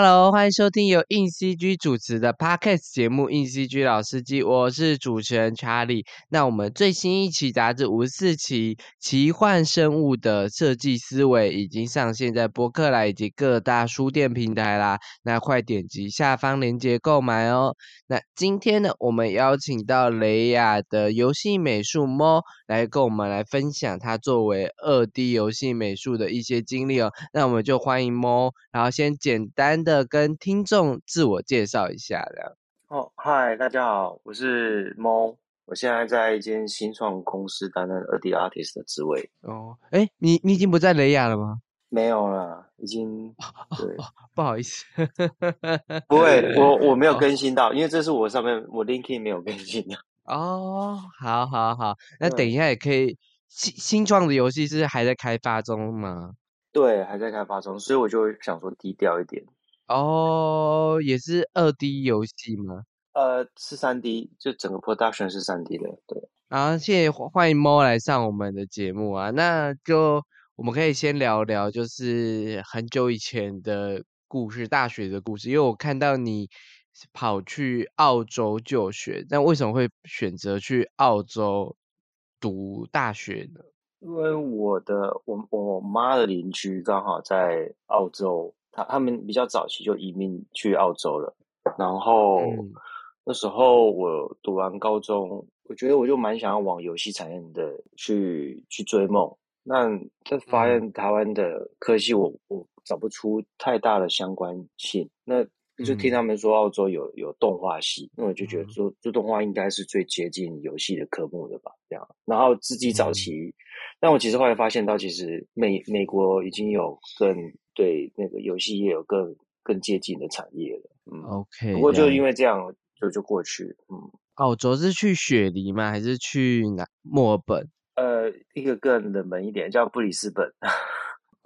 Hello，欢迎收听由硬 CG 主持的 Podcast 节目《硬 CG 老司机》，我是主持人 Charlie。那我们最新一期杂志五四期《奇幻生物的设计思维》已经上线在博客来以及各大书店平台啦，那快点击下方链接购买哦。那今天呢，我们邀请到雷亚的游戏美术猫来跟我们来分享他作为二 D 游戏美术的一些经历哦。那我们就欢迎猫，然后先简单的跟听众自我介绍一下，这样。哦，嗨，大家好，我是猫，我现在在一间新创公司担任二 D artist 的职位。哦，哎，你你已经不在雷亚了吗？没有了，已经 对，不好意思，不会，我 我没有更新到，因为这是我上面我 LinkedIn 没有更新的。哦，好好好，那等一下也可以。新新创的游戏是还在开发中吗？对，还在开发中，所以我就想说低调一点。哦，也是二 D 游戏吗？呃，是三 D，就整个 production 是三 D 的，对。好，谢谢欢迎猫来上我们的节目啊，那就我们可以先聊聊，就是很久以前的故事，大学的故事。因为我看到你跑去澳洲就学，但为什么会选择去澳洲读大学呢？因为我的我我妈的邻居刚好在澳洲，他他们比较早期就移民去澳洲了，然后。嗯那时候我读完高中，我觉得我就蛮想要往游戏产业的去去追梦。那这发现台湾的科系我，我找不出太大的相关性。那就听他们说澳洲有有动画系，那我就觉得说做动画应该是最接近游戏的科目的吧，这样。然后自己早期，但我其实后来发现到，其实美美国已经有更对那个游戏业有更更接近的产业了。嗯，，OK。不过就因为为这样。就就过去，嗯，澳洲是去雪梨吗？还是去哪？墨尔本？呃，一个更冷门一点叫布里斯本。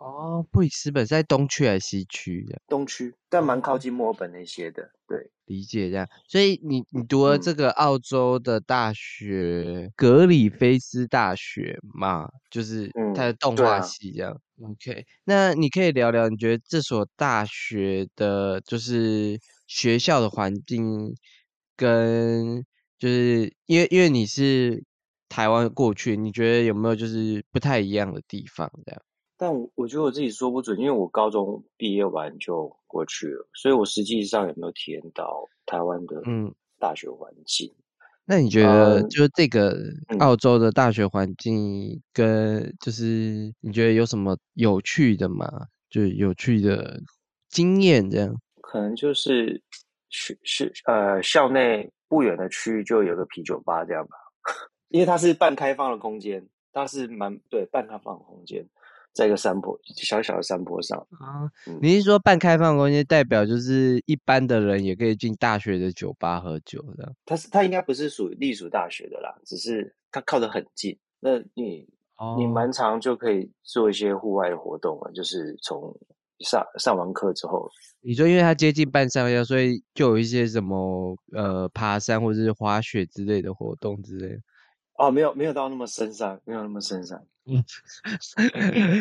哦，布里斯本在东区还是西区的？东区，但蛮靠近墨尔本那些的。对，理解这样。所以你你读了嗯这个澳洲的大学，格里菲斯大学嘛，就是嗯它的动画系这样。OK，那你可以聊聊，你觉得这所大学的，就是学校的环境，跟就是因为因为你是台湾过去，你觉得有没有就是不太一样的地方这样？但我我觉得我自己说不准，因为我高中毕业完就过去了，所以我实际上也没有体验到台湾的嗯大学环境？那你觉得嗯就是这个嗯澳洲的大学环境跟就是你觉得有什么有趣的吗？就是有趣的经验这样。可能就是是是呃校内不远的区域就有个啤酒吧这样吧，因为它是半开放的空间，它是蛮对半开放的空间，在一个山坡小小的山坡上。啊嗯，你是说半开放空间代表就是一般的人也可以进大学的酒吧喝酒这样？它是它应该不是属于隶属大学的啦，只是它靠得很近。那你哦你蛮常就可以做一些户外的活动啊，就是从上上完课之后，你说因为它接近半山腰，所以就有一些什么呃爬山或者是滑雪之类的活动之类的。哦，没有没有到那么深山，没有那么深山。嗯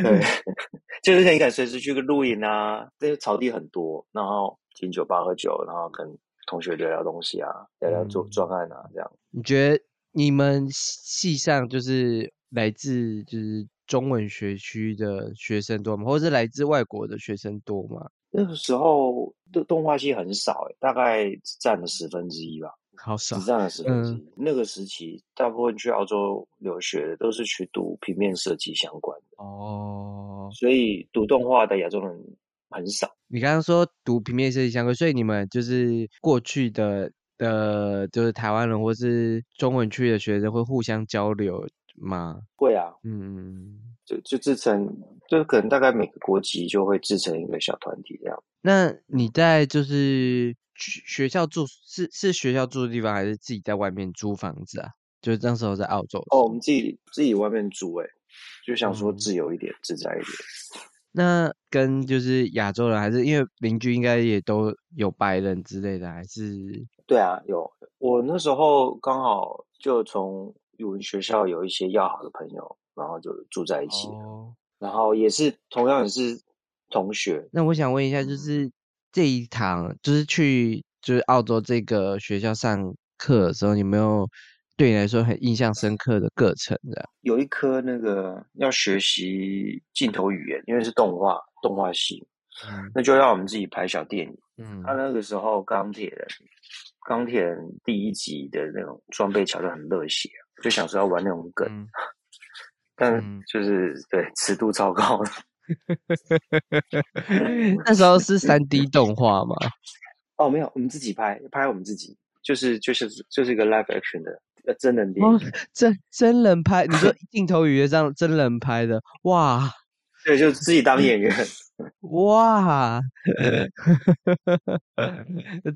对，就是可以敢随时去个露营啊，这些草地很多，然后进酒吧喝酒，然后跟同学聊聊东西啊，聊聊做嗯专案啊，这样。你觉得你们系上就是来自就是中文学区的学生多吗？或者是来自外国的学生多吗？那个时候的动画系很少、欸，大概占了十分之一吧，好少只。占了十分之嗯。那个时期，大部分去澳洲留学的都是去读平面设计相关的，哦，所以读动画的亚洲人很少。你刚刚说读平面设计相关，所以你们就是过去的的，就是台湾人或是中文区的学生会互相交流吗？会啊，嗯，就就制成，就可能大概每个国籍就会制成一个小团体这样。那你在就是学学校住是是学校住的地方，还是自己在外面租房子啊？就是那时候在澳洲哦，我们自己自己外面住、欸，就想说嗯自由一点、自在一点。那跟就是亚洲人，还是因为邻居应该也都有白人之类的，还是对啊，有我那时候刚好就从语文学校有一些要好的朋友，然后就住在一起，哦。然后也是同样也是同学，那我想问一下，就嗯是这一堂就是去就是澳洲这个学校上课的时候，有没有对你来说很印象深刻的课程的？有一科那个要学习镜头语言，因为是动画动画系，那就让我们自己拍小电影。嗯，他那个时候钢铁人，钢铁人第一集的那种装备桥就很热血，就想说要玩那种梗。但就是对 尺度超高的，那时候是三 D 动画吗？哦，没有，我们自己拍，拍我们自己，就是就是就是一个 live action 的呃真人电影，真真人拍，你说 镜头语言上真人拍的，哇，对，就自己当演员，哇，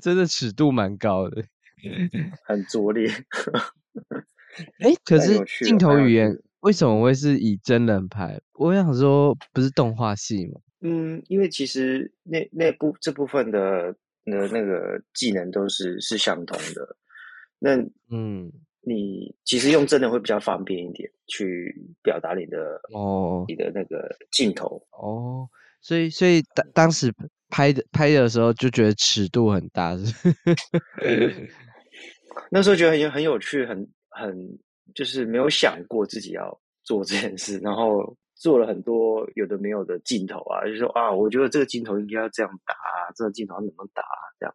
真的尺度蛮高的，很拙劣。哎，可是镜头语言。为什么会是以真人拍？我想说，不是动画戏吗？嗯，因为其实那那部这部分的的那个技能都是是相同的。那嗯，你其实用真的会比较方便一点，去表达你的哦，你的那个镜头哦。所以，所以当当时拍的拍的时候，就觉得尺度很大，是 那时候觉得很很有趣，很很。就是没有想过自己要做这件事，然后做了很多有的没有的镜头啊，就说啊，我觉得这个镜头应该要这样打，这个镜头怎么打这样。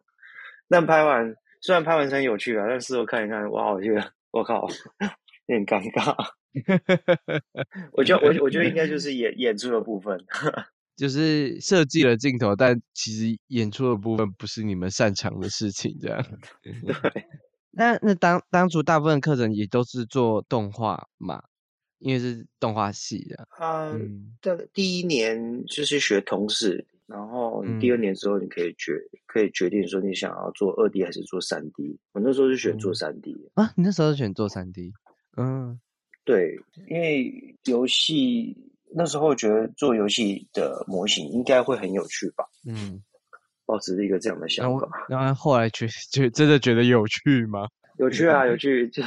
但拍完虽然拍完是很有趣啊，但事后看一看，哇，我觉得我靠，有点尴尬。我觉得我我觉得应该就是演演出的部分，就是设计了镜头，但其实演出的部分不是你们擅长的事情，这样。对。那那当当初大部分课程也都是做动画嘛，因为是动画系的。嗯，这第一年就是学同事，然后第二年之后你可以决可以决定说你想要做二 D 还是做三 D。我那时候是选做三 D 啊，你那时候是选做三 D。嗯，对，因为游戏那时候觉得做游戏的模型应该会很有趣吧。嗯。保持一个这样的想法，然后后来觉觉真的觉得有趣吗？有趣啊，有 趣，就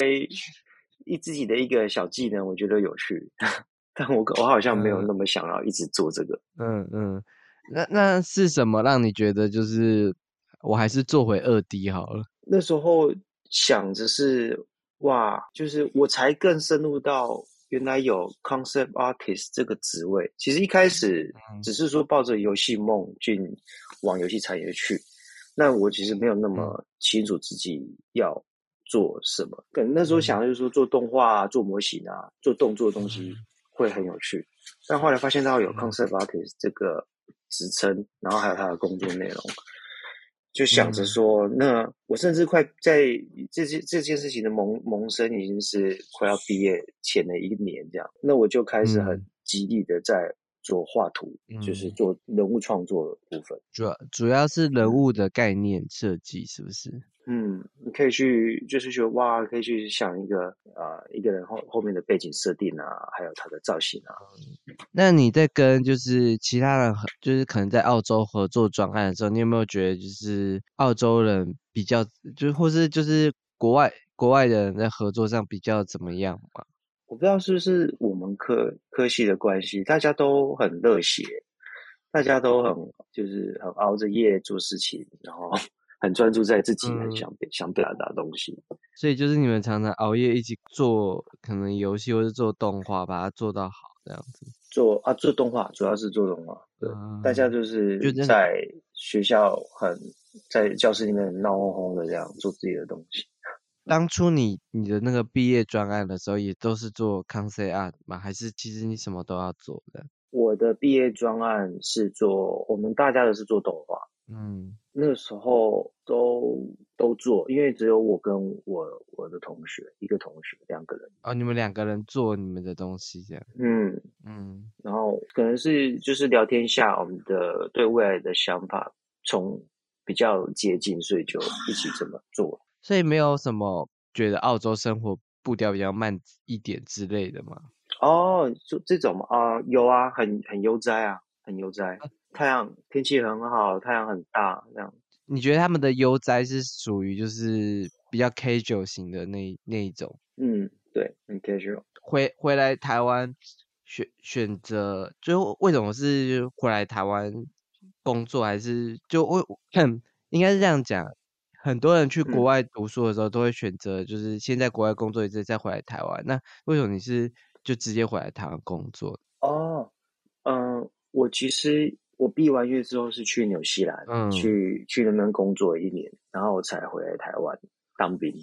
诶一自己的一个小技能，我觉得有趣，但我我好像没有那么想要一直做这个。嗯嗯，那那是什么让你觉得就是我还是做回二 D 好了？那时候想着是哇，就是我才更深入到。原来有 concept artist 这个职位，其实一开始只是说抱着游戏梦进往游戏产业去，那我其实没有那么清楚自己要做什么。可能那时候想的就是说做动画、做模型啊、做动作的东西会很有趣，但后来发现到有 concept artist 这个职称，然后还有他的工作内容。就想着说，那我甚至快在这件这件事情的萌萌生已经是快要毕业前的一年这样，那我就开始很极力的在做画图，就是做人物创作部分，主要主要是人物的概念设计，是不是？嗯，你可以去，就是说，哇，可以去想一个啊，一个人后后面的背景设定啊，还有他的造型啊。那你在跟就是其他人，就是可能在澳洲合作专案的时候，你有没有觉得就是澳洲人比较，就或是就是国外国外的人在合作上比较怎么样嘛？我不知道是不是我们科科系的关系，大家都很热血，大家都很就是很熬着夜做事情，然后。很专注在自己很想想表达的东西，所以就是你们常常熬夜一起做，可能游戏或是做动画，把它做到好这样子。做啊，做动画主要是做动画，对，大家就是在学校很在教室里面闹哄哄的这样做自己的东西。当初你你的那个毕业专案的时候，也都是做 concept art 吗？还是其实你什么都要做的？我的毕业专案是做，我们大家的是做动画。嗯，那时候都都做，因为只有我跟我我的同学一个同学两个人哦，你们两个人做你们的东西这样，嗯嗯，然后可能是就是聊天下我们的对未来的想法从比较接近，所以就一起这么做，所以没有什么觉得澳洲生活步调比较慢一点之类的吗？哦，就这种啊，有啊，很很悠哉啊，很悠哉。太阳天气很好，太阳很大，这样。你觉得他们的悠哉是属于就是比较 casual 型的那那一种？嗯，对，很 casual。回回来台湾选选择，就为什么是回来台湾工作，还是就我很 应该是这样讲，很多人去国嗯外读书的时候都会选择就是先在国外工作一阵再回来台湾。那为什么你是就直接回来台湾工作？哦，嗯，我其实我毕完业之后是去纽西兰，嗯去去那边工作一年，然后我才回来台湾当兵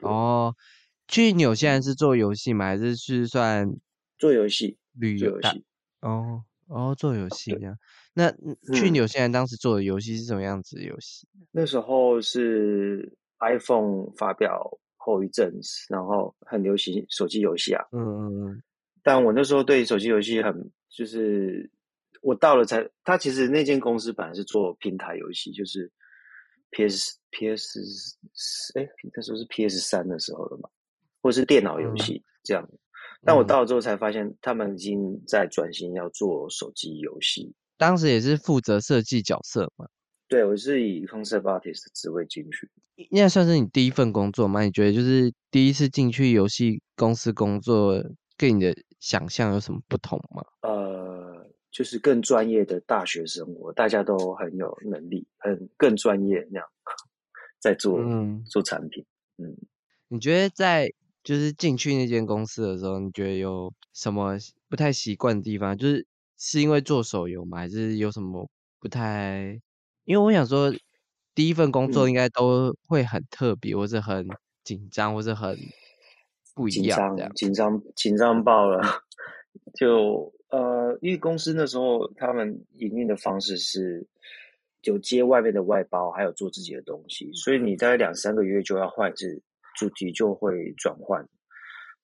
哦，去纽西兰嗯是做游戏吗？还是是算做游戏，旅游戏。哦哦，做游戏这样。那嗯去嗯纽西兰当时做的游戏是什么样子的游戏？那时候是 iPhone 发表后一阵子，然后很流行手机游戏啊。嗯嗯嗯，但我那时候对手机游戏很，就是我到了才，他其实那间公司本来是做平台游戏，就是 PS PS 哎，那时候是 PS 三的时候了嘛，或是电脑游戏这样。但我嗯到了之后才发现，他们已经在转型要做手机游戏。当时也是负责设计角色嘛。对我是以 concept artist 的职位进去。那算是你第一份工作吗？你觉得就是第一次进去游戏公司工作，跟你的想象有什么不同吗？呃，就是更专业的大学生活，大家都很有能力，很更专业那样，在做、嗯，做产品。嗯，你觉得在就是进去那间公司的时候，你觉得有什么不太习惯的地方？就是是因为做手游吗？还是有什么不太？因为我想说，第一份工作嗯应该都会很特别，或是很紧张，或是很不一紧样这样。张，紧张，紧张爆了。就呃，因为公司那时候他们营运的方式是有接外面的外包，还有做自己的东西，所以你大概两三个月就要换一次主题，就会转换。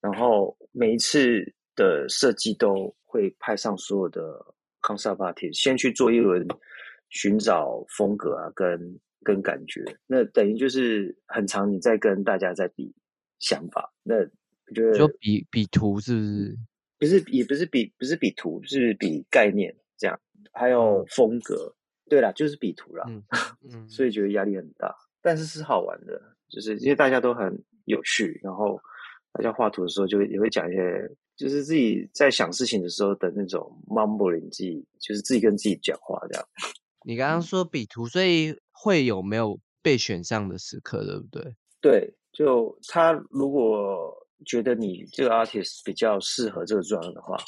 然后每一次的设计都会派上所有的 concept artist，先去做一轮寻找风格啊，跟跟感觉。那等于就是很长，你在跟大家在比想法。那我觉得就比比图是不是？不是，也不是比不是比图，是比概念这样，还有风格。对啦，就是比图啦，嗯嗯，所以觉得压力很大，但是是好玩的，就是因为大家都很有趣，然后大家画图的时候就会也会讲一些，就是自己在想事情的时候的那种 mumbling，自己就是自己跟自己讲话这样。你刚刚说比图，所以会有没有被选上的时刻，对不对？对，就他如果觉得你这个 artist 比较适合这个专案的话，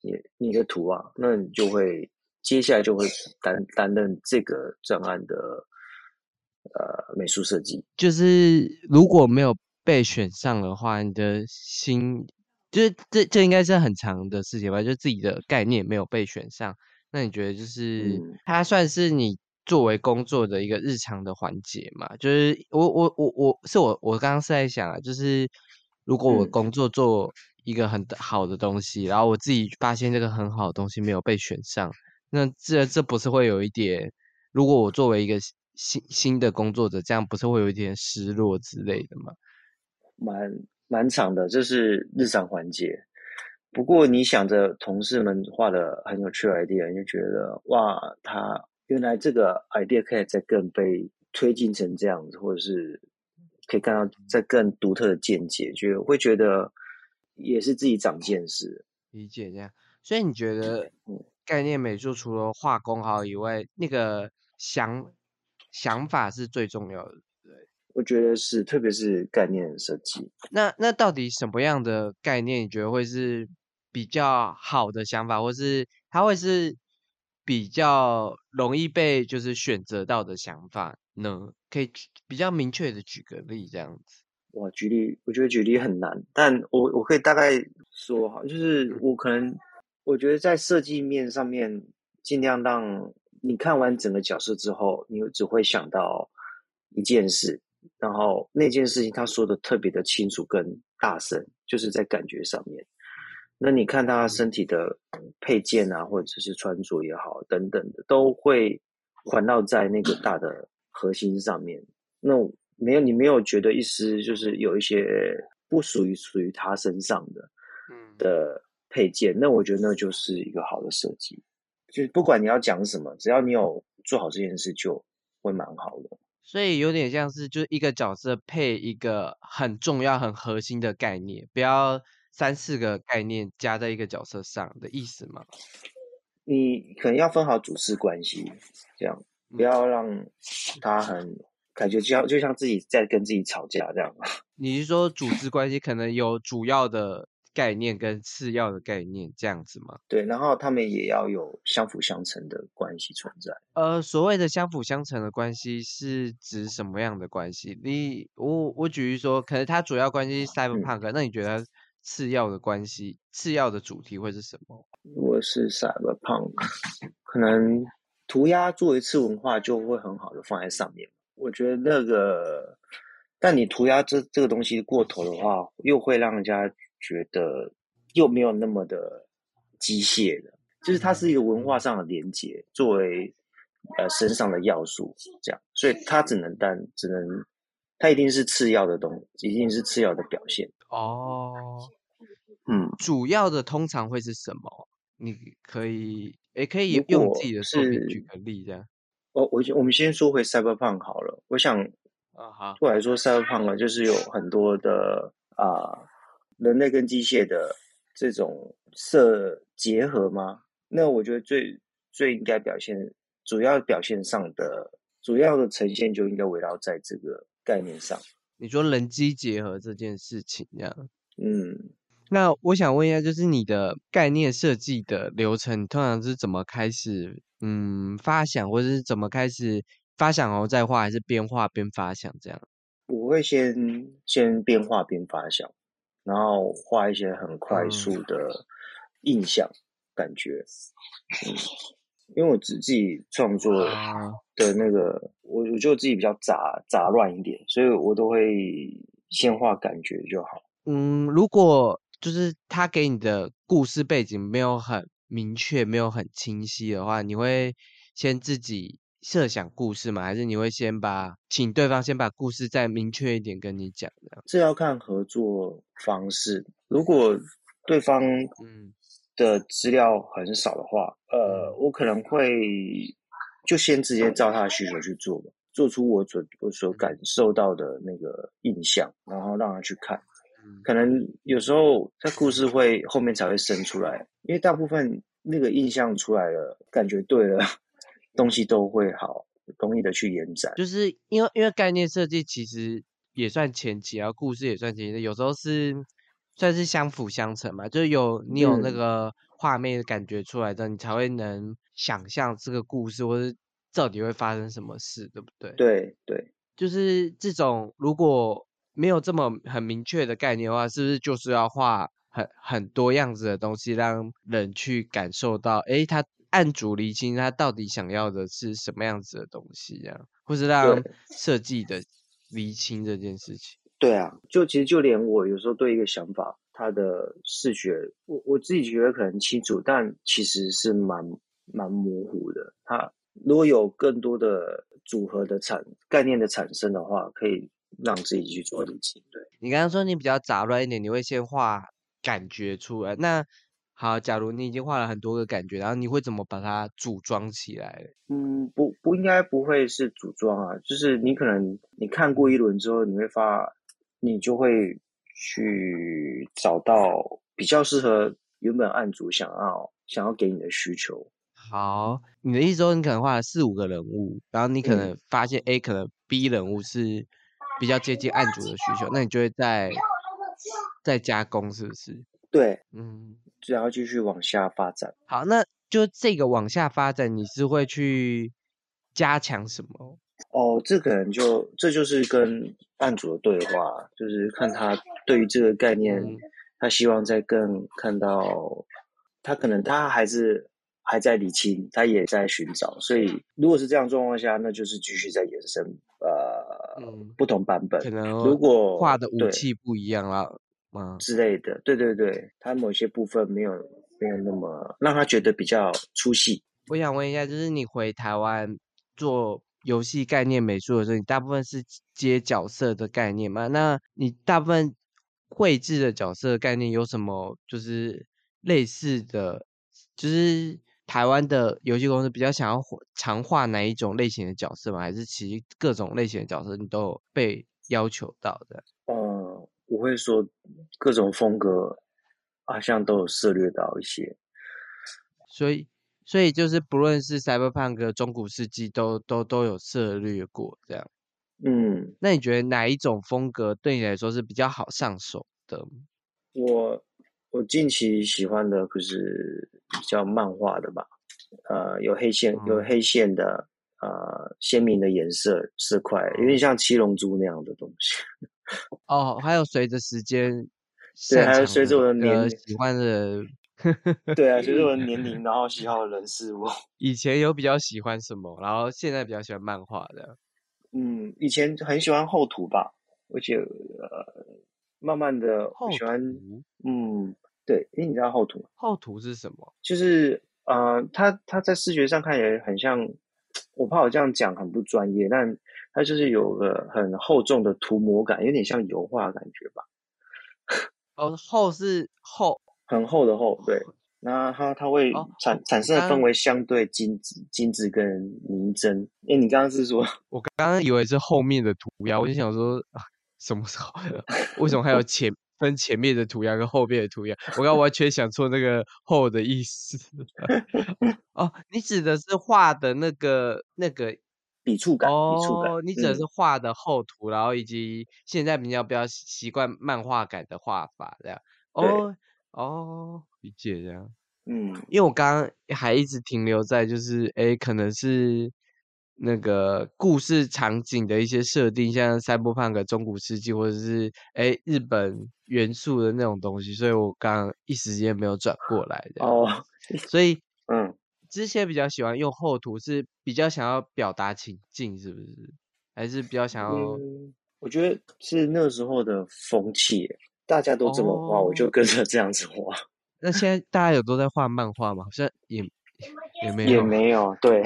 你你的图啊，那你就会接下来就会担担任这个专案的呃美术设计。就是如果没有被选上的话，你的心就是这这应该是很长的事情吧？就自己的概念没有被选上，那你觉得就是嗯它算是你作为工作的一个日常的环节嘛？就是我我我我是我我刚刚是在想啊，就是如果我嗯工作做一个很好的东西，然后我自己发现这个很好的东西没有被选上，那这这不是会有一点？如果我作为一个新新的工作者，这样不是会有一点失落之类的吗？蛮蛮长的，这是日常环节。不过你想着同事们画的很有趣的 idea，你就觉得哇，他原来这个 idea 可以再更被推进成这样子，或者是可以看到在更独特的见解，就会觉得也是自己长见识。理解这样，所以你觉得嗯概念美术除了画工好以外，那个想想法是最重要的。我觉得是，特别是概念设计。那那到底什么样的概念你觉得会是比较好的想法，或是它会是比较容易被就是选择到的想法呢？可以举比较明确的举个例这样子。哇，举例，我觉得举例很难，但我我可以大概说哈，就是我可能我觉得在设计面上面，尽量让你看完整个角色之后，你只会想到一件事，然后那件事情他说的特别的清楚跟大声，就是在感觉上面。那你看他身体的配件啊，或者是穿着也好，等等的，都会环绕在那个大的核心上面。那没有，你没有觉得一丝就是有一些不属于属于他身上的嗯的配件，那我觉得那就是一个好的设计。就是不管你要讲什么，只要你有做好这件事，就会蛮好的。所以有点像是就是一个角色配一个很重要、很核心的概念，不要三四个概念加在一个角色上的意思吗？你可能要分好主次关系，这样不要让他很感觉就像就像自己在跟自己吵架这样。你是说主次关系可能有主要的概念跟次要的概念这样子吗？对，然后他们也要有相辅相成的关系存在。呃，所谓的相辅相成的关系是指什么样的关系？你我我举例说，可能它主要关系是 cyberpunk，那你觉得次要的关系、次要的主题会是什么？我是 cyberpunk，可能涂鸦做一次文化就会很好的放在上面。我觉得那个，但你涂鸦这这个东西过头的话，又会让人家。觉得又没有那么的机械的，就是它是一个文化上的连接，作为呃身上的要素，这样，所以它只能单，只能，它一定是次要的东，一定是次要的表现。哦，嗯，主要的通常会是什么？你可以，也可以用自己的作品举个例，这样。哦，我我们先说回 Cyberpunk 好了。我想，啊哈，对我来说，Cyberpunk 就是有很多的啊。人类跟机械的这种设结合吗？那我觉得最最应该表现，主要表现上的主要的呈现就应该围绕在这个概念上。你说人机结合这件事情，这样，嗯，那我想问一下，就是你的概念设计的流程，你通常是怎么开始？嗯，发想或者是怎么开始发想然后再画，还是边画边发想这样？我会先先边画边发想。然后画一些很快速的印象感觉，嗯，因为我自己创作的那个，我我就自己比较杂杂乱一点，所以我都会先画感觉就好。嗯，如果就是他给你的故事背景没有很明确，没有很清晰的话，你会先自己。设想故事吗？还是你会先把请对方先把故事再明确一点跟你讲？这样这要看合作方式。如果对方嗯的资料很少的话，呃，我可能会就先直接照他的需求去做，做出我所我所感受到的那个印象，然后让他去看。可能有时候他故事会后面才会生出来，因为大部分那个印象出来了，感觉对了。东西都会好容易的去延展，就是因为因为概念设计其实也算前期啊，故事也算前期，有时候是算是相辅相成嘛，就是有你有那个画面的感觉出来的，你才会能想象这个故事或是到底会发生什么事，对不对？对对，就是这种如果没有这么很明确的概念的话，是不是就是要画很很多样子的东西，让人去感受到，哎，他。按主厘清他到底想要的是什么样子的东西，这样，或是让设计的厘清这件事情。对啊，就其实就连我有时候对一个想法，它的视觉，我我自己觉得可能清楚，但其实是蛮蛮模糊的。它如果有更多的组合的产概念的产生的话，可以让自己去做理清。对你刚刚说你比较杂乱一点，你会先画感觉出来，那。好，假如你已经画了很多个感觉，然后你会怎么把它组装起来？嗯，不不应该不会是组装啊，就是你可能你看过一轮之后，你会发，你就会去找到比较适合原本案主想要想要给你的需求。好，你的意思说你可能画了四五个人物，然后你可能发现 A 可能 B 人物是比较接近案主的需求，那你就会再再加工，是不是？对，嗯。然后继续往下发展。好，那就这个往下发展，你是会去加强什么？哦，这可能就这就是跟案主的对话，就是看他对于这个概念，他希望在更看到，他可能他还是还在理清，他也在寻找。所以如果是这样状况下，那就是继续在延伸，呃，不同版本。可能如果画的武器不一样了。之类的，对对对，他某些部分没有没有那么让他觉得比较出戏。我想问一下，就是你回台湾做游戏概念美术的时候，你大部分是接角色的概念吗？那你大部分绘制的角色概念有什么？就是类似的，就是台湾的游戏公司比较想要强化哪一种类型的角色吗？还是其实各种类型的角色你都有被要求到的？嗯。我会说各种风格，好像都有涉猎到一些，所以所以就是不论是 Cyberpunk 中古世纪都都都有涉略过这样。嗯，那你觉得哪一种风格对你来说是比较好上手的？我我近期喜欢的可是比较漫画的吧，呃，有黑线有嗯黑线的，呃，鲜明的颜色色块，有点像七龙珠那样的东西。哦，还有随着时间对还有随着我的年呃龄喜欢的，对啊，随着我的年龄，然后喜好的人事物。以前有比较喜欢什么，然后现在比较喜欢漫画的。嗯，以前很喜欢厚涂吧，而且呃，慢慢的厚喜欢，嗯，对，诶，你知道厚涂吗？厚涂是什么？就是呃，它它在视觉上看起来很像，我怕我这样讲很不专业，但它就是有个很厚重的涂抹感，有点像油画的感觉吧，哦，厚是厚，很厚的厚，对。那它它会哦产、我产生的刚氛围相对精致、精致跟凝真。诶，你刚刚是说 我刚刚以为是后面的涂鸦，我就想说啊，什么时候？为什么还有前分前面的涂鸦跟后面的涂鸦？我刚刚完全想错那个厚的意思。哦，你指的是画的那个那个笔触感？笔触感，哦，你指的嗯是画的厚涂，然后以及现在比较比较习习惯漫画感的画法这样。哦哦，理解这样。嗯因为我刚刚还一直停留在就是诶，可能是那个故事场景的一些设定，像赛博朋克中古世纪或者是诶日本元素的那种东西，所以我刚刚一时间没有转过来的。哦，所以嗯。之前比较喜欢用厚涂，是比较想要表达情境，是不是？还是比较想要？嗯，我觉得是那时候的风气，大家都这么画，我就哦跟着这样子画，那现在大家有都在画漫画吗？好像也也没有也有。没有对。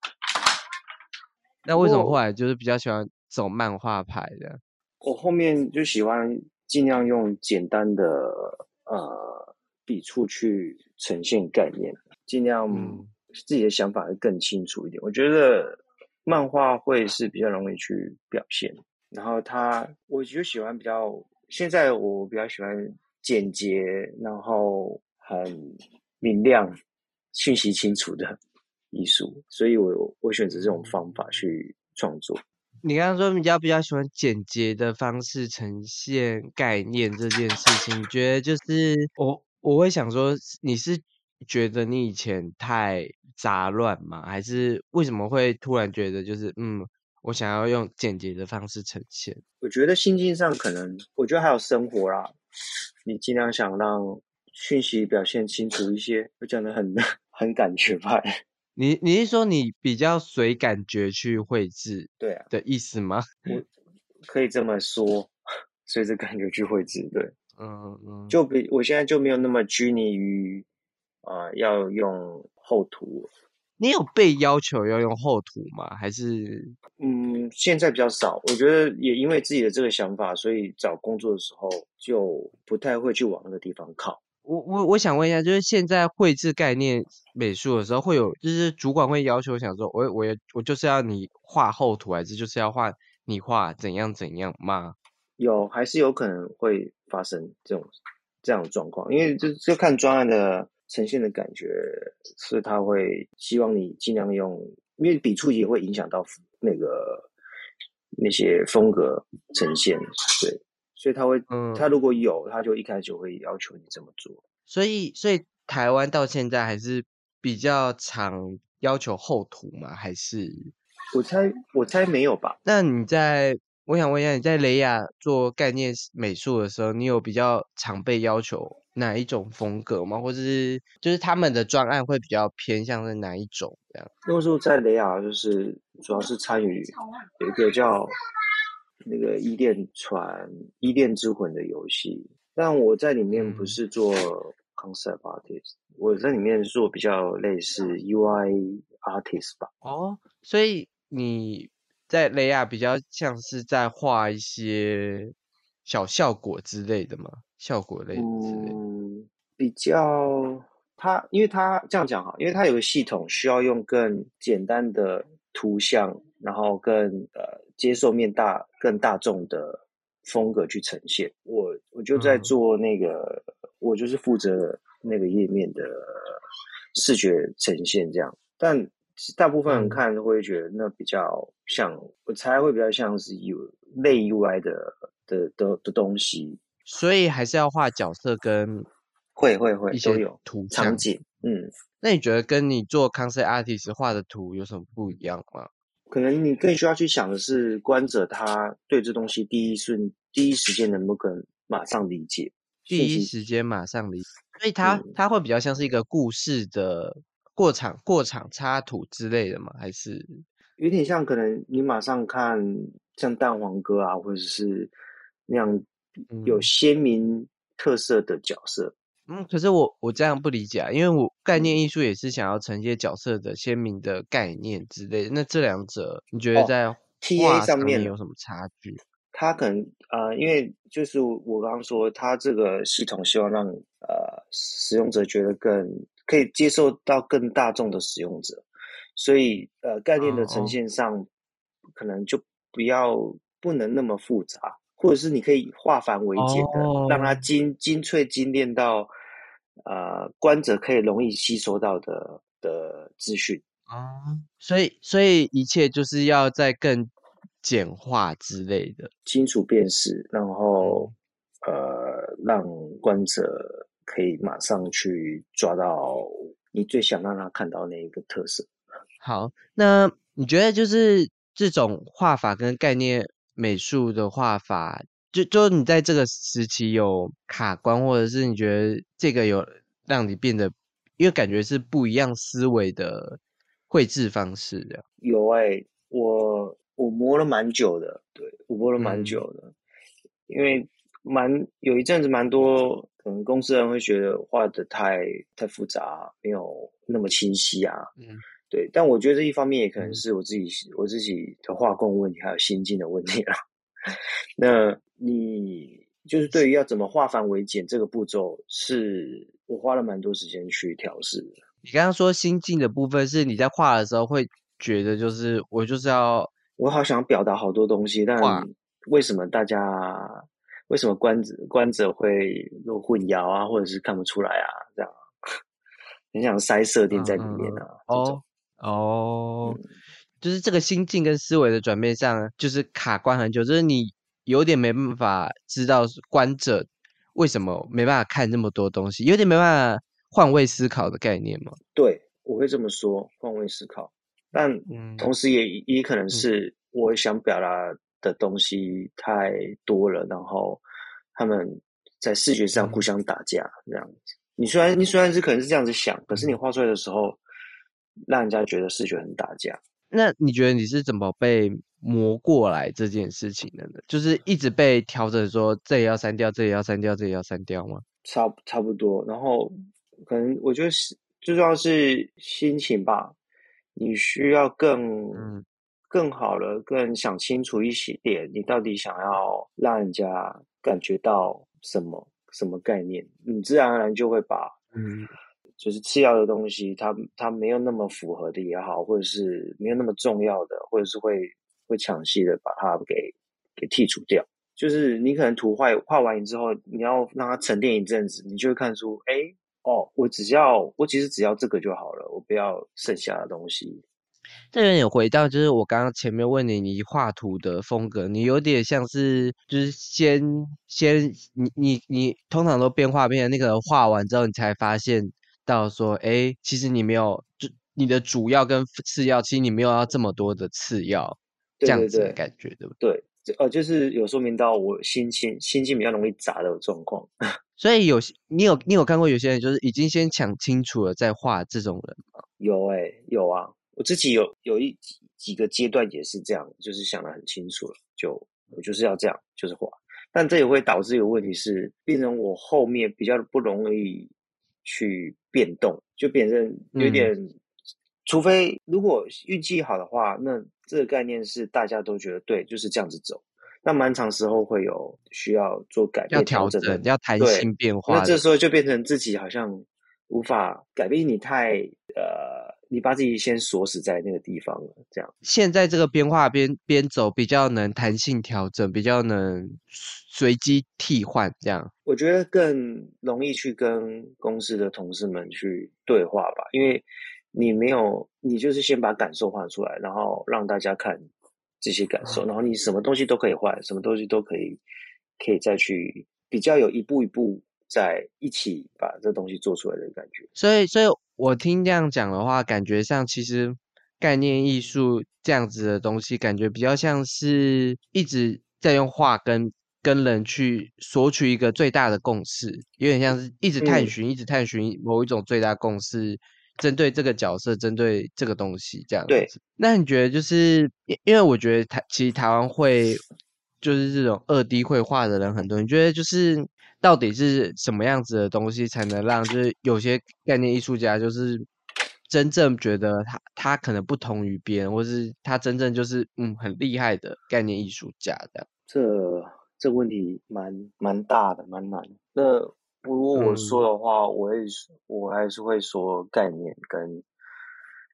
那为什么后来就是比较喜欢走漫画派的？我后面就喜欢尽量用简单的呃笔触去呈现概念，尽量嗯自己的想法会更清楚一点。我觉得漫画会是比较容易去表现，然后它我就喜欢比较现在我比较喜欢简洁，然后很明亮、讯息清楚的艺术，所以我我选择这种方法去创作。你刚刚说比较比较喜欢简洁的方式呈现概念这件事情，你觉得就是我我会想说，你是觉得你以前太杂乱吗？还是为什么会突然觉得就是嗯，我想要用简洁的方式呈现？我觉得心境上可能，我觉得还有生活啦，你尽量想让讯息表现清楚一些。我讲的很 很感觉派，你你是说你比较随感觉去绘制对啊，的意思吗？我可以这么说，随着感觉去绘制，对，嗯嗯，就比我现在就没有那么拘泥于啊、呃要用厚涂，你有被要求要用厚涂吗？还是嗯，现在比较少。我觉得也因为自己的这个想法，所以找工作的时候就不太会去往那个地方靠。我我我想问一下，就是现在绘制概念美术的时候，会有就是主管会要求想说，我我也我就是要你画厚涂，还是就是要画你画怎样怎样吗？有还是有可能会发生这种这样的状况，因为这这看专案的呈现的感觉，是他会希望你尽量用，因为笔触也会影响到那个那些风格呈现，对，所以他会，嗯他如果有，他就一开始就会要求你这么做。所以所以台湾到现在还是比较常要求厚涂吗？还是我猜，我猜没有吧？那你在我想问一下，你在雷亚做概念美术的时候，你有比较常被要求哪一种风格吗？或者是就是他们的专案会比较偏向是哪一种这样？那时候在雷亚，就是主要是参与有一个叫那个伊甸船、伊甸之魂的游戏，但我在里面不嗯是做 concept artist，、我在里面做比较类似 UI artist 吧。哦，所以你在雷亚比较像是在画一些小效果之类的嘛？效果类之类的。嗯，比较它，因为它这样讲哈，因为它有个系统需要用更简单的图像，然后更呃接受面大、更大众的风格去呈现。我我就在嗯做那个，我就是负责那个页面的视觉呈现这样。但大部分人嗯看都会觉得那比较像，我猜会比较像是 U 类 UI 的的的的东西，所以还是要画角色跟会会会一些都有图。场景，嗯。那你觉得跟你做 concept artist 画的图有什么不一样吗？可能你更需要去想的是，观者他对这东西第一瞬、第一时间能不能马上理解，第一时间马上理解，所以它嗯它会比较像是一个故事的过场过场插图之类的吗？还是有点像可能你马上看像蛋黄哥啊，或者是那样有嗯鲜明特色的角色，嗯？可是我我这样不理解啊，因为我概念嗯艺术也是想要承接角色的鲜明的概念之类的。那这两者你觉得哦在 TA 上面有什么差距？它可能呃，因为就是我刚刚说，它这个系统希望让呃使用者觉得更可以接受到更大众的使用者，所以呃概念的哦呈现上可能就不要不能那么复杂，或者是你可以化繁为简的，让它哦精精粹精炼到呃观者可以容易吸收到的的资讯。啊，所以所以一切就是要在更简化之类的。清楚辨识，然后、嗯呃，让观者可以马上去抓到你最想让他看到那一个特色。好，那你觉得就是这种画法跟概念美术的画法，就就你在这个时期有卡关，或者是你觉得这个有让你变得，因为感觉是不一样思维的绘制方式的。有哎、我我磨了蛮久的，对我磨了蛮嗯久的，因为蛮有一阵子蛮多，可能公司人会觉得画的太太复杂，没有那么清晰啊。嗯对，但我觉得这一方面也可能嗯是我自己我自己的画工问题，还有心境的问题啦。那你就是对于要怎么化繁为简这个步骤，是我花了蛮多时间去调试的。你刚刚说心境的部分是你在画的时候会觉得就是我就是要我好想表达好多东西，但画为什么大家为什么观者观者会有混淆啊，或者是看不出来啊？这样 很想塞设定在里面啊。哦哦，嗯就是这个心境跟思维的转变上，就是卡关很久，就是你有点没办法知道观者为什么没办法看那么多东西，有点没办法换位思考的概念嘛。对，我会这么说，换位思考。但嗯同时也也可能是我想表达的东西太多了，然后他们在视觉上互嗯相打架这样子。你虽然你虽然是可能是这样子想，可是你嗯画出来的时候，让人家觉得视觉很打架。那你觉得你是怎么被磨过来这件事情的呢？就是一直被调整说这也要删掉，这也要删掉，这也要删掉吗？差差不多，然后可能我觉得是最重要是心情吧，你需要更、嗯更好的、更想清楚一些点，你到底想要让人家感觉到什么什么概念，你自然而然就会把嗯就是次要的东西，它它没有那么符合的也好，或者是没有那么重要的，或者是会会抢戏的把它给给剔除掉。就是你可能图画画完之后，你要让它沉淀一阵子，你就会看出，哎，哦，我只要我其实只要这个就好了，我不要剩下的东西。这有点回到，就是我刚刚前面问你，你画图的风格，你有点像是就是先先你你你通常都边画边那个画完之后，你才发现到说，哎，其实你没有就你的主要跟次要，其实你没有要这么多的次要这样子的感觉，对不对？对，呃，就是有说明到我心情心情比较容易杂的状况。所以有些你有你有看过有些人就是已经先想清楚了再画这种人吗？有哎、有啊，我自己有有一几几个阶段也是这样，就是想得很清楚了，就我就是要这样，就是画。但这也会导致一个问题是，变成我后面比较不容易去变动，就变成有嗯点，除非如果运气好的话，那这个概念是大家都觉得对，就是这样子走。那蛮长时候会有需要做改变要调整的整，要弹性变化。那这时候就变成自己好像无法改变，你太呃你把自己先锁死在那个地方了，这样。现在这个边画边边走比较能弹性调整，比较能随机替换，这样。我觉得更容易去跟公司的同事们去对话吧，因为你没有，你就是先把感受画出来，然后让大家看这些感受，然后你什么东西都可以换，什么东西都可以，可以再去比较有一步一步在一起把这东西做出来的感觉。所以，所以。我听这样讲的话，感觉像其实概念艺术这样子的东西，感觉比较像是一直在用画跟跟人去索取一个最大的共识，有点像是一直探寻、一直探寻某一种最大共识，针对这个角色、针对这个东西这样子。那你觉得就是，因为我觉得台其实台湾会就是这种二 D 绘画的人很多，你觉得就是？到底是什么样子的东西才能让就是有些概念艺术家就是真正觉得他他可能不同于别人，或是他真正就是嗯很厉害的概念艺术家的？这这问题蛮蛮大的，蛮难。那如果我说的话，我会我还是会说概念跟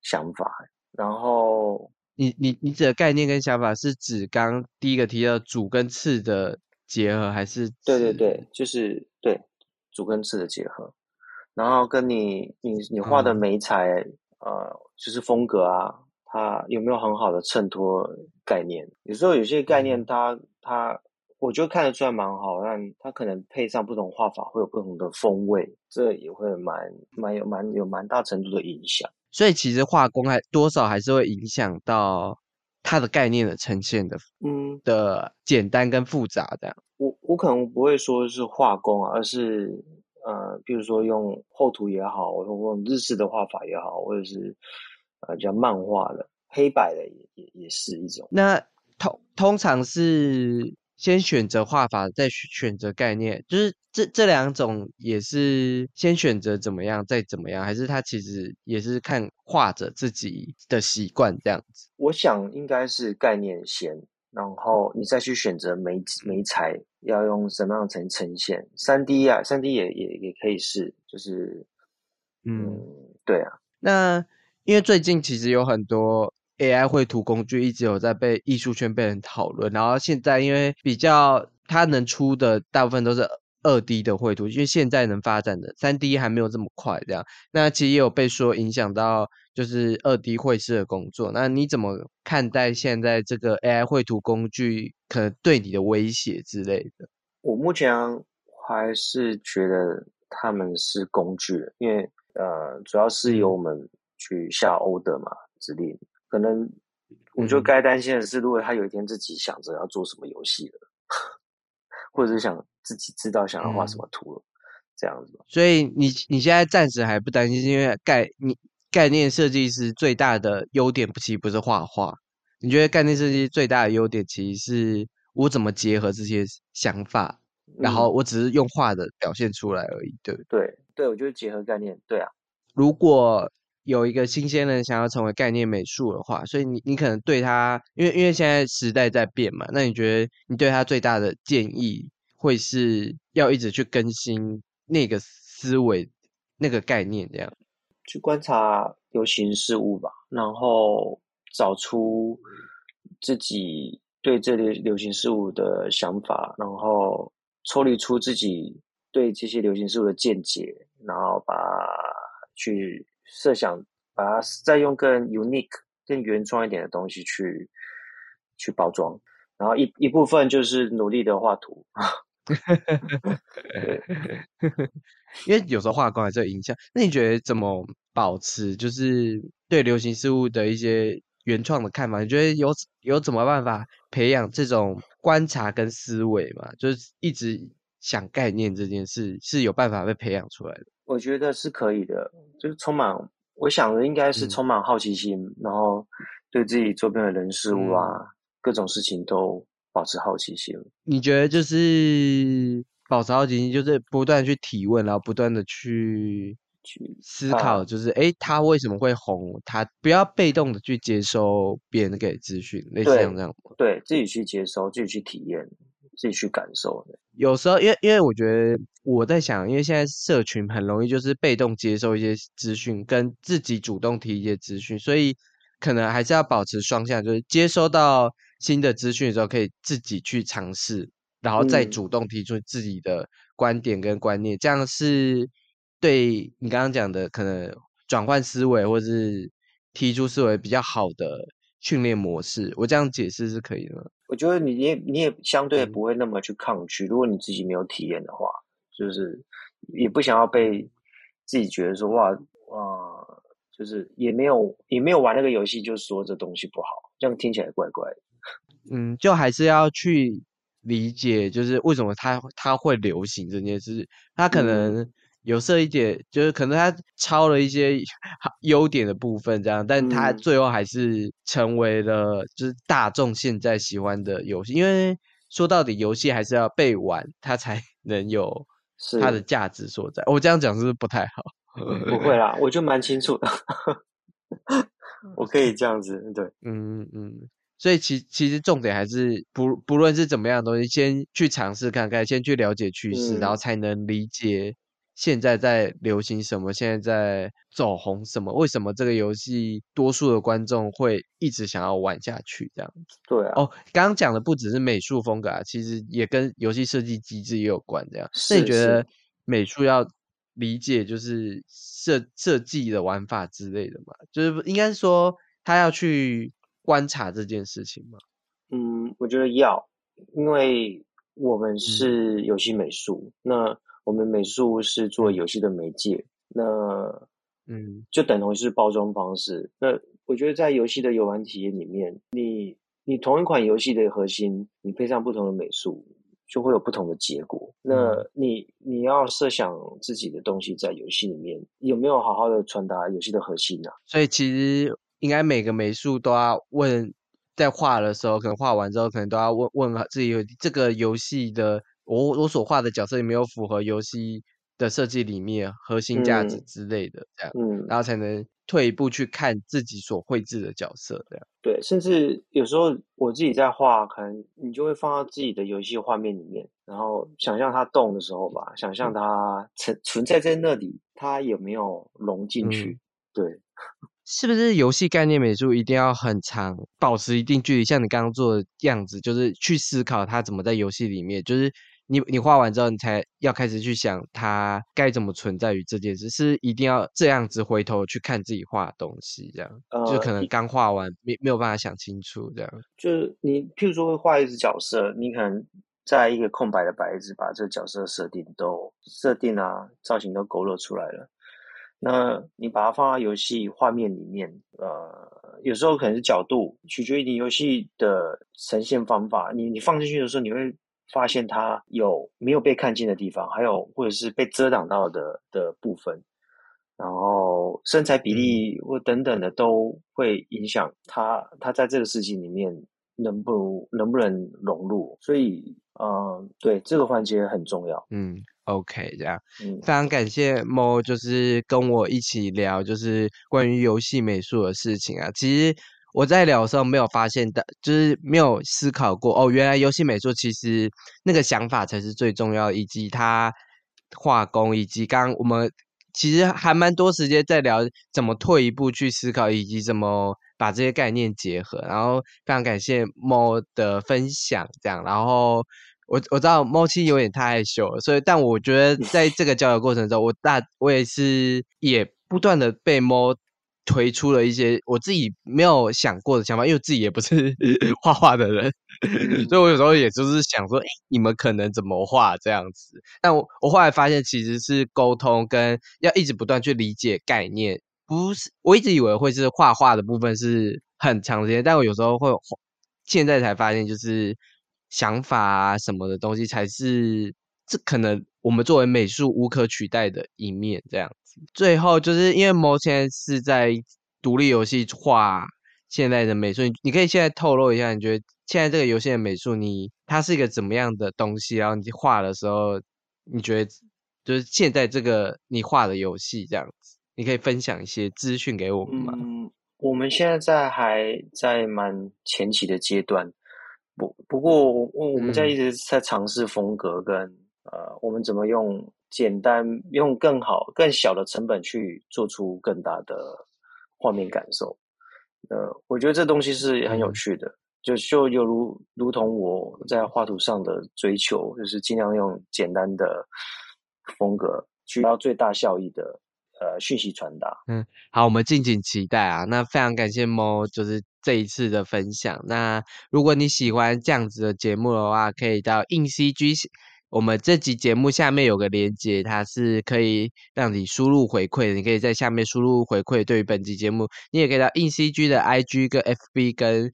想法。然后你你你指的概念跟想法是指刚第一个提到主跟次的。结合还是对对对，就是对主跟次的结合，然后跟你你你画的眉彩呃，就是风格啊，它有没有很好的衬托概念？有时候有些概念，它它我觉得看得出来蛮好，但它可能配上不同画法会有不同的风味，这也会蛮蛮有蛮有蛮大程度的影响。所以其实画工还多少还是会影响到。它的概念的呈现的，嗯，的简单跟复杂的，我我可能不会说是画工，而是呃，比如说用厚涂也好，或者用日式的画法也好，或者是呃叫漫画的黑白的也也也是一种。那通通常是。先选择画法，再选择概念，就是这这两种也是先选择怎么样，再怎么样，还是他其实也是看画者自己的习惯这样子。我想应该是概念先，然后你再去选择媒媒材要用什么样呈呈现。三 D 啊，三 D 也也也可以是，就是嗯，对啊。那因为最近其实有很多。AI 绘图工具一直有在被艺术圈被人讨论，然后现在因为比较它能出的大部分都是二 D 的绘图，因为现在能发展的三 D 还没有这么快，这样。那其实也有被说影响到就是二 D 绘师的工作。那你怎么看待现在这个 AI 绘图工具可能对你的威胁之类的？我目前还是觉得他们是工具，因为呃，主要是由我们去下 order 嘛，指令。可能我就该担心的是，如果他有一天自己想着要做什么游戏了，或者是想自己知道想要画什么图了，这样子。所以你你现在暂时还不担心，因为概你概念设计师最大的优点不其实不是画画，你觉得概念设计最大的优点其实是我怎么结合这些想法，然后我只是用画的表现出来而已，对不对？对，对我觉得结合概念，对啊，如果。有一个新鲜人想要成为概念美术的话，所以你你可能对他，因为因为现在时代在变嘛，那你觉得你对他最大的建议会是要一直去更新那个思维、那个概念，这样去观察流行事物吧，然后找出自己对这类流行事物的想法，然后抽离出自己对这些流行事物的见解，然后把去。设想把它再用更 unique、更原创一点的东西去去包装，然后一一部分就是努力的画图。因为有时候画工还是有影响。那你觉得怎么保持就是对流行事物的一些原创的看法？你觉得有有怎么办法培养这种观察跟思维嘛？就是一直想概念这件事是有办法被培养出来的。我觉得是可以的，就是充满，我想的应该是充满好奇心，然后对自己周边的人事物啊，各种事情都保持好奇心。你觉得就是保持好奇心，就是不断去提问，然后不断的去去思考，就是哎，他为什么会红？他不要被动的去接收别人给资讯，类似这样这样。对自己去接收，自己去体验，自己去感受。有时候，因为因为我觉得我在想，因为现在社群很容易就是被动接受一些资讯，跟自己主动提一些资讯，所以可能还是要保持双向，就是接收到新的资讯的时候，可以自己去尝试，然后再嗯。主动提出自己的观点跟观念，这样是对你刚刚讲的可能转换思维或是提出思维比较好的训练模式。我这样解释是可以的吗？我觉得你也你也相对嗯不会那么去抗拒，如果你自己没有体验的话，就是也不想要被自己觉得说哇哇，就是也没有也没有玩那个游戏就说这东西不好，这样听起来怪怪的。嗯，就还是要去理解，就是为什么它它会流行这件事。它可嗯能有设一点，就是可能它抄了一些好优点的部分，这样，但它嗯最后还是成为了就是大众现在喜欢的游戏。因为说到底，游戏还是要被玩，它才 能有它的价值所在。我这样讲是不是不太好？不会啦，我就蛮清楚的，我可以这样子对。嗯嗯，所以其其实重点还是不不论是怎么样的东西，先去尝试看看，先去了解趋势，然后嗯才能理解现在在流行什么，现在在走红什么，为什么这个游戏多数的观众会一直想要玩下去这样。对啊，哦，刚刚讲的不只是美术风格啊，其实也跟游戏设计机制也有关。这样，那你是觉得美术要理解就是设设计的玩法之类的嘛？就是应该是说他要去观察这件事情嘛？嗯，我觉得要，因为我嗯们是游戏美术，那我们美术是做嗯游戏的媒介，那嗯就等同于是包装方式。那我觉得在游戏的游玩体验里面，你你同一款游戏的核心，你配上不同的美术，就会有不同的结果。那嗯你你要设想自己的东西在游戏里面有没有好好的传达游戏的核心啊？所以其实应该每个美术都要问，在画的时候，可能画完之后，可能都要问问自己有这个游戏的我我所画的角色有没有符合游戏的设计理念、核心价值嗯之类的，这样，嗯，然后才能退一步去看自己所绘制的角色，这样。对，甚至有时候我自己在画，可能你就会放到自己的游戏画面里面，然后想象它动的时候吧，想象它存存在在那里，它有没有融进去？嗯对，是不是游戏概念美术一定要很长，保持一定距离？像你刚刚做的样子，就是去思考它怎么在游戏里面，就是你你画完之后，你才要开始去想它该怎么存在于这件事，是一定要这样子回头去看自己画的东西，这样就可呃，能刚画完没没有办法想清楚，这样。就是你譬如说会画一只角色，你可能在一个空白的白纸把这个角色设定都设定啊，造型都勾勒出来了。那你把它放到游戏画面里面，呃，有时候可能是角度，取决于你游戏的呈现方法。你你放进去的时候，你会发现他有没有被看见的地方，还有或者是被遮挡到的的部分，然后身材比例或等等的都会影响他他在这个事情里面能不能不能融入。所以，呃，对这个环节很重要。嗯，OK，这样。嗯非常感谢 Mo，就是跟我一起聊，就是关于游戏美术的事情啊。其实我在聊的时候没有发现的，就是没有思考过哦，原来游戏美术其实那个想法才是最重要，以及它画工，以及刚刚我们其实还蛮多时间在聊怎么退一步去思考，以及怎么把这些概念结合。然后非常感谢 Mo 的分享，这样，然后。我我知道猫七有点太害羞了，所以但我觉得在这个交流过程中，我大我也是也不断的被猫推出了一些我自己没有想过的想法，因为我自己也不是 画画的人，所以我有时候也就是想说，诶你们可能怎么画这样子？但我我后来发现其实是沟通跟要一直不断去理解概念，不是我一直以为会是画画的部分是很长时间，但我有时候会现在才发现就是。想法啊什么的东西才是这可能我们作为美术无可取代的一面，这样子。最后就是因为毛现在是在独立游戏画现在的美术，你可以现在透露一下，你觉得现在这个游戏的美术，你它是一个怎么样的东西？然后你画的时候，你觉得就是现在这个你画的游戏这样子，你可以分享一些资讯给我们吗？嗯，我们现在在还在蛮前期的阶段。不不过我我们在一直在尝试风格跟呃，我们怎么用简单用更好更小的成本去做出更大的画面感受。呃，我觉得这东西是很有趣的，就就犹如如同我在画图上的追求，就是尽量用简单的风格去到最大效益的。呃，讯息传达。嗯，好，我们敬请期待啊。那非常感谢猫，就是这一次的分享。那如果你喜欢这样子的节目的话，可以到硬 CG，我们这集节目下面有个连接，它是可以让你输入回馈，你可以在下面输入回馈。对于本集节目，你也可以到硬 CG 的 IG 跟 FB 跟。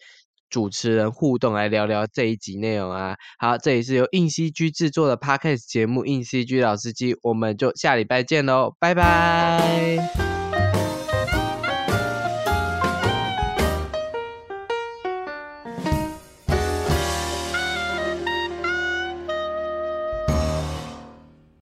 主持人互动来聊聊这一集内容啊！好，这里是由硬 CG 制作的 Podcast 节目《硬 CG 老司机》，我们就下礼拜见喽，拜拜。